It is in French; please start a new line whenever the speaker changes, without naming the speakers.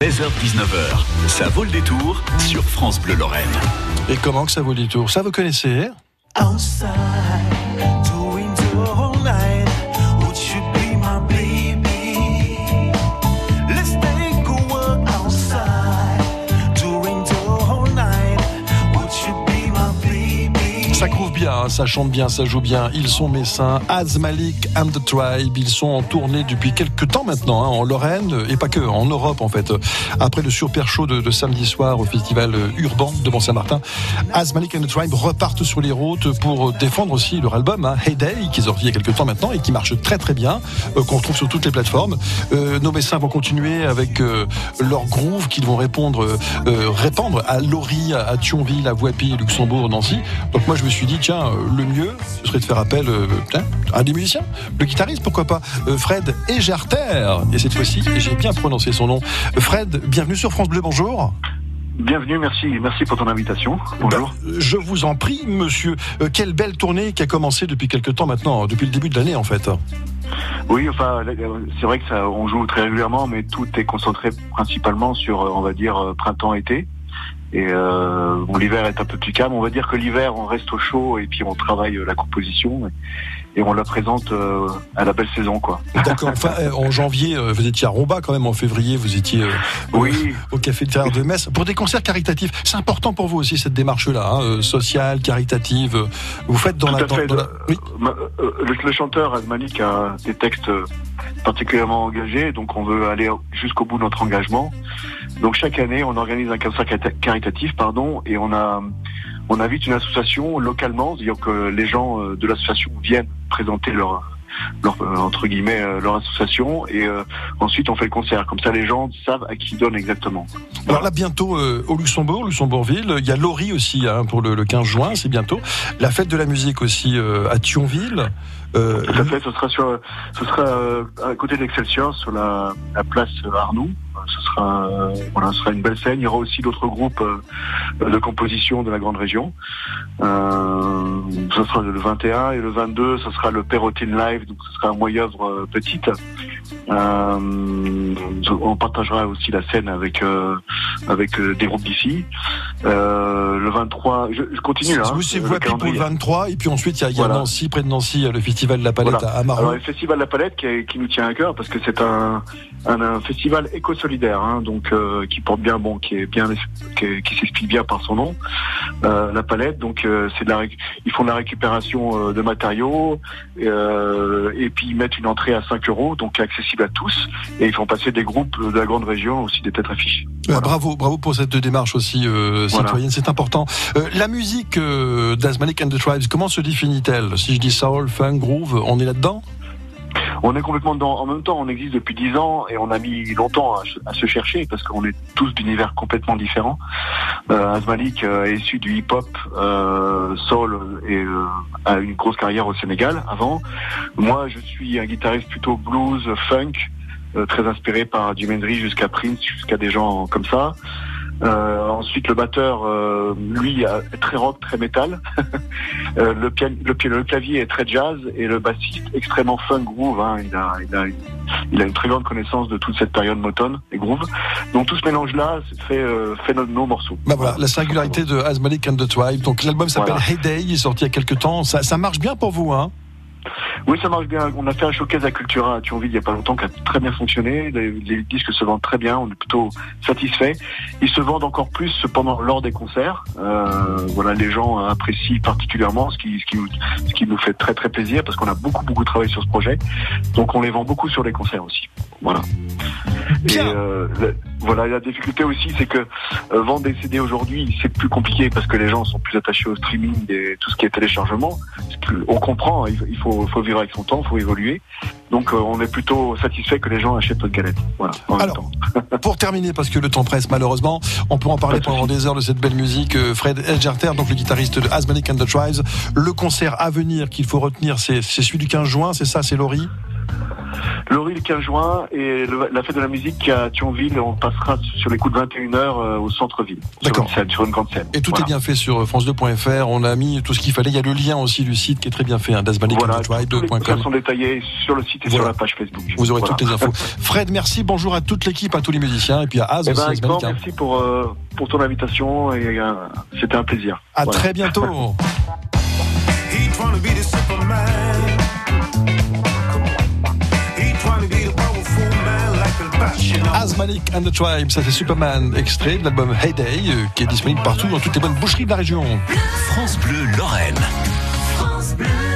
16h-19h, ça vaut le détour sur France Bleu Lorraine.
Et comment que ça vaut le détour? Ça, vous connaissez
outside,
Ça groove bien, hein, ça chante bien, ça joue bien. Ils sont messins, Az Malik and the Tribe. Ils sont en tournée depuis quelques temps maintenant, hein, en Lorraine, et pas que, en Europe en fait. Après le super show de, samedi soir au festival urbain de Mont-Saint-Martin, Az Malik and the Tribe repartent sur les routes pour défendre aussi leur album, hein, Hey Day, qui est sorti il y a quelques temps maintenant et qui marche très très bien, euh, qu'on retrouve sur toutes les plateformes. Euh, nos messins vont continuer avec euh, leur groove qu'ils vont répondre, euh, répandre à Lori, à Thionville, à Voipy, Luxembourg, Nancy. Donc moi je me suis dit, tiens, euh, le mieux, ce serait de faire appel euh, à un des musiciens, le guitariste, pourquoi pas, euh, Fred Egerter. Et cette fois-ci, j'ai bien prononcé son nom. Fred, bienvenue sur France Bleu, bonjour.
Bienvenue, merci, merci pour ton invitation. Bonjour.
Bah, je vous en prie, monsieur. Euh, quelle belle tournée qui a commencé depuis quelques temps maintenant, depuis le début de l'année en fait.
Oui, enfin, c'est vrai que ça, on joue très régulièrement, mais tout est concentré principalement sur, on va dire, printemps-été. Et euh, bon, l'hiver est un peu plus calme. On va dire que l'hiver, on reste au chaud et puis on travaille euh, la composition et, on la présente euh, à la belle saison, quoi.
D'accord. Enfin, euh, en janvier, vous étiez à Romba quand même. En février, vous étiez euh, au-
Oui.
au Café de Fer de Metz pour des concerts caritatifs. C'est important pour vous aussi cette démarche-là, hein, sociale, caritative. Vous faites dans
Tout
la.
à
dans-
fait.
dans la- Oui.
Ma- Le, le chanteur Azmalik a des textes particulièrement engagés, donc on veut aller jusqu'au bout de notre engagement. Donc chaque année, on organise un concert carita- caritatif, pardon, et on a on invite une association localement, c'est-à-dire que les gens euh, de l'association viennent présenter leur leur, euh, entre guillemets euh, leur association et euh, ensuite on fait le concert comme ça les gens savent à qui ils donnent exactement
Alors là, bientôt euh, au Luxembourg, Luxembourgville, il y a Laurie aussi hein, pour le, le 15 juin, c'est bientôt. La fête de la musique aussi à Thionville. Euh,
Tout à fait, ce sera sur, ce sera à côté d'Excelsior, sur la, la place Arnoux. Voilà, ce sera une belle scène. Il y aura aussi d'autres groupes euh, de composition de la grande région. Euh, ce sera le 21 et le 22, ce sera le Perrotine Live, donc ce sera un moyen œuvre euh, petite. Euh, on partagera aussi la scène avec euh, avec euh, des groupes d'ici. Euh, le 23, je, je continue. Hein, le
Voipy pour le
calendrier.
23, et puis ensuite il y a, il y a
Voilà.
Nancy, près de Nancy, le festival de la palette
Voilà.
à.
Alors le festival de la palette qui, est- qui nous tient à cœur parce que c'est un, un, un festival éco-solidaire, hein, donc euh, qui porte bien, bon, qui est bien, qui, qui s'explique bien par son nom. Euh, la palette, donc c'est de la, réc- ils font de la récupération de matériaux et puis ils mettent une entrée à 5 euros, donc accessible à tous, et ils font passer des groupes de la grande région aussi des têtes affiches.
Bravo, bravo pour cette démarche aussi euh,
Voilà.
citoyenne, c'est important. Euh, la musique euh, and the Tribes, comment se définit-elle? Si je dis soul, funk, groove, on est là-dedans?
On est complètement dedans. En même temps, on existe depuis 10 ans et on a mis longtemps à, se chercher parce qu'on est tous d'univers complètement différents. Euh, Azmalik euh, est issu du hip-hop, euh, soul et euh, a une grosse carrière au Sénégal avant. Moi, je suis un guitariste plutôt blues, funk, euh, très inspiré par Hendrix jusqu'à Prince, jusqu'à des gens comme ça. Euh, ensuite, le batteur, euh, lui, est très rock, très métal. Euh, le, pian- le, le clavier est très jazz et le bassiste extrêmement funk groove. hein. Il, a, il, a, il a une très grande connaissance de toute cette période Motown et groove. Donc tout ce mélange-là fait, euh, fait nos, nos morceaux.
bah voilà, la singularité de Azmalik and the Tribe. Donc l'album s'appelle
Voilà.
Hey Day, il est sorti il y a quelques temps. Ça, ça marche bien pour vous, hein?
Oui, ça marche bien. On a fait un showcase à Cultura à Thionville il n'y a pas longtemps qui a très bien fonctionné. Les, les disques se vendent très bien. On est plutôt satisfait. Ils se vendent encore plus cependant lors des concerts. Euh, voilà, les gens apprécient particulièrement, ce qui, ce qui, nous, ce qui nous fait très très plaisir parce qu'on a beaucoup beaucoup travaillé sur ce projet. Donc on les vend beaucoup sur les concerts aussi. Voilà. Et euh, voilà, la difficulté aussi, c'est que euh, vendre des CD aujourd'hui, c'est plus compliqué parce que les gens sont plus attachés au streaming et tout ce qui est téléchargement. On comprend, hein, il faut, faut vivre avec son temps, il faut évoluer. Donc euh, on est plutôt satisfait que les gens achètent notre galette. Voilà. En même
Alors,
temps.
Pour terminer, parce que le temps presse malheureusement, on peut en parler pendant des heures de cette belle musique. Euh, Fred Elgerter, donc le guitariste de Asmanic and the Tribes. Le concert à venir qu'il faut retenir, c'est c'est celui du 15 juin, c'est ça, c'est Laurie?
Laurie le 15 juin et le- la fête de la musique à Thionville, on passera sur les coups de 21h euh, au centre-ville.
D'accord.
sur une grande scène.
Et tout
Voilà.
est bien fait sur france2.fr. On a mis tout ce qu'il fallait. Il y a le lien aussi du site qui est très bien fait, hein,
Voilà, tous les contrats sont détaillés sur le site et
Voilà.
sur la page Facebook.
Vous aurez
Voilà.
toutes les infos. Fred, merci. Bonjour à toute l'équipe, à tous les musiciens et puis à Az
Eh ben, merci pour, euh, pour ton invitation et euh, c'était un plaisir.
À très bientôt.
man like the Batman.
Az Malik and the Tribe, ça c'est Superman, extrait de l'album Heyday, euh, qui est disponible partout dans toutes les bonnes boucheries de la région.
France Bleu Lorraine.
France Bleu.